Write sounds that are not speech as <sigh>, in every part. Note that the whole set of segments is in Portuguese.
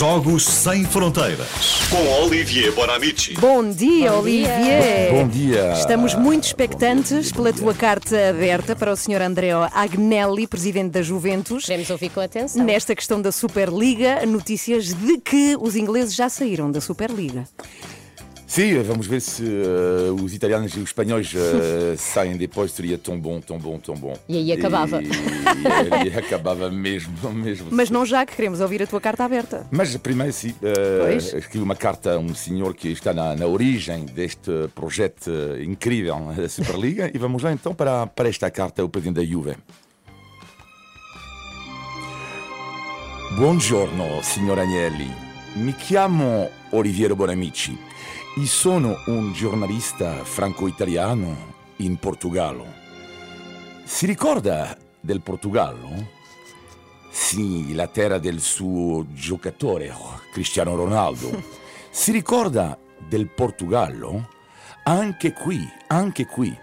Jogos Sem Fronteiras. Com Olivier Bonamici. Bom dia, Olivier. Bom dia. Estamos muito expectantes pela tua carta aberta para o Sr. André Agnelli, presidente da Juventus. Queremos ouvir com atenção. Nesta questão da Superliga, notícias de que os ingleses já saíram da Superliga. Sim, vamos ver se uh, os italianos e os espanhóis uh, <laughs> saem depois. Seria tão bom, tão bom, tão bom. E aí acabava. E, e, e acabava mesmo, <laughs> mesmo. Mas não já que queremos ouvir a tua carta aberta. Mas primeiro, sim, uh, escrevi uma carta a um senhor que está na, na origem deste projeto incrível da Superliga. e vamos lá então para, para esta carta ao presidente da Juve. Buongiorno, signor Agnelli. Mi chiamo Oliviero Bonamici e sono un giornalista franco-italiano in Portogallo. Si ricorda del Portogallo? Sì, la terra del suo giocatore, Cristiano Ronaldo. <laughs> Si ricorda del Portogallo? Anche qui, anche qui,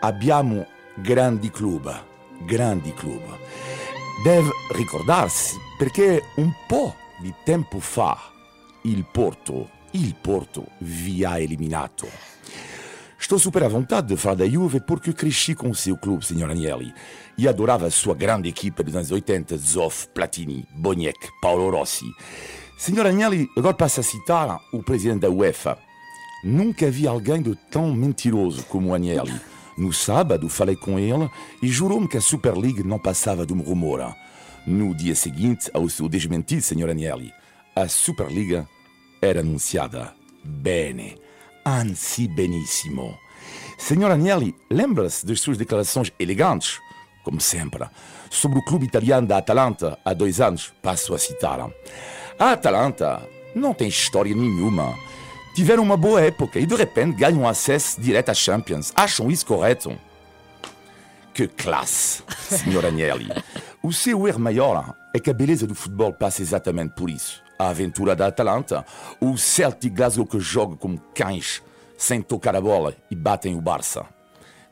abbiamo grandi club, grandi club. Deve ricordarsi perché un po' di tempo fa il Porto il Porto vi ha eliminato. Estou super à vontade de falar da Juve porque cresci com o seu clube, Sr. Agnelli, e adorava a sua grande equipa dos anos 80, Zoff, Platini, Boniek, Paulo Rossi. Sr. Agnelli, agora passo a citar o presidente da UEFA. Nunca vi alguém de tão mentiroso como Agnelli. No sábado falei com ele e jurou-me que a Superliga não passava de um rumor. No dia seguinte, ao seu desmentido, Sr. Agnelli, a Superliga era anunciada. Bene, anzi benissimo. Senhor Agnelli, lembra-se das suas declarações elegantes, como sempre, sobre o clube italiano da Atalanta há dois anos? Passo a citar. A Atalanta não tem história nenhuma. Tiveram uma boa época e de repente ganham acesso direto à Champions. Acham isso correto? Que classe, Senhor Agnelli. <laughs> O seu erro maior é que a beleza do futebol passa exatamente por isso a aventura da Atalanta, o Celtic Glasgow que joga como cães sem tocar a bola e batem o Barça.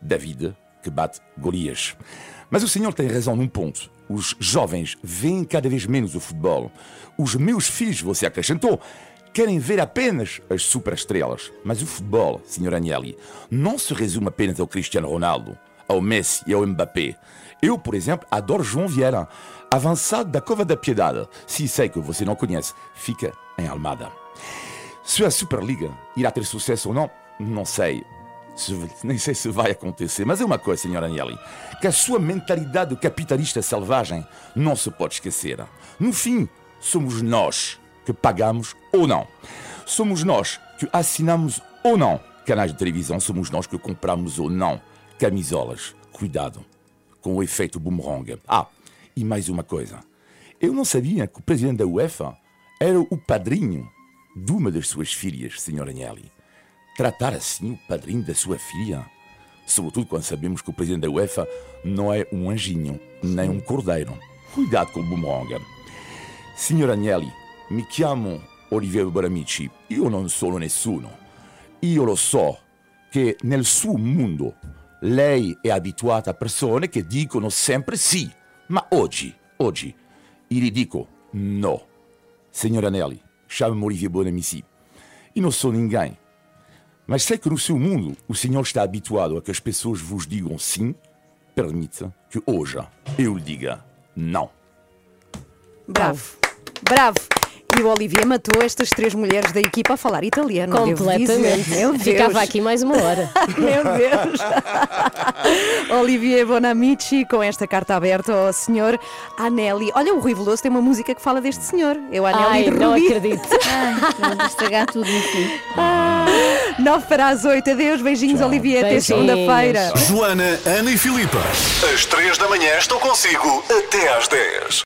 David que bate Golias. Mas o senhor tem razão num ponto. Os jovens veem cada vez menos o futebol. Os meus filhos, você acrescentou, querem ver apenas as superestrelas. Mas o futebol, senhor Agnelli, não se resume apenas ao Cristiano Ronaldo, ao Messi e ao Mbappé. Eu, por exemplo, adoro João Vieira, avançado da Cova da Piedade. Se sei que você não conhece, fica em Almada. Se a Superliga irá ter sucesso ou não, não sei. <laughs> Nem sei se vai acontecer, mas é uma coisa, senhora Agnelli, que a sua mentalidade capitalista selvagem não se pode esquecer. No fim, somos nós que pagamos ou não. Somos nós que assinamos ou não canais de televisão, somos nós que compramos ou não camisolas. Cuidado com o efeito boomerang. Ah, e mais uma coisa. Eu não sabia que o presidente da UEFA era o padrinho de uma das suas filhas, Sr. Agnelli. Tratar assim o padrinho da sua filha? Sobretudo quando sabemos que o presidente da UEFA não é um anjinho, nem um cordeiro. Cuidado com o boomerang. Sr. Agnelli, mi chiamo Oliviero Baramici. Io non sono nessuno. Io lo so che nel suo mondo lei è abituata a persone che dicono sempre sì, ma oggi, oggi, gli dico no. Signor Anelli, chame-me Olivier Bonamici. E não sou ninguém. Mas sei que no seu mundo o senhor está habituado a que as pessoas vos digam sim. Permita que hoje eu lhe diga não. Bravo, bravo. E o Olivier matou estas três mulheres da equipa a falar italiano. Completamente. Meu Deus. Ficava aqui mais uma hora. <laughs> Meu Deus! <laughs> Olivier Bonamici com esta carta aberta ao senhor Anelli. Olha, o Rui Veloso tem uma música que fala deste senhor. Eu, Anelli Ai, não acredito. <laughs> Vamos estragar tudo no fim. 9 para as 8. Adeus, beijinhos, Olivier. Até segunda-feira. Joana, Ana e Filipe. Às três da manhã estou consigo até às 10.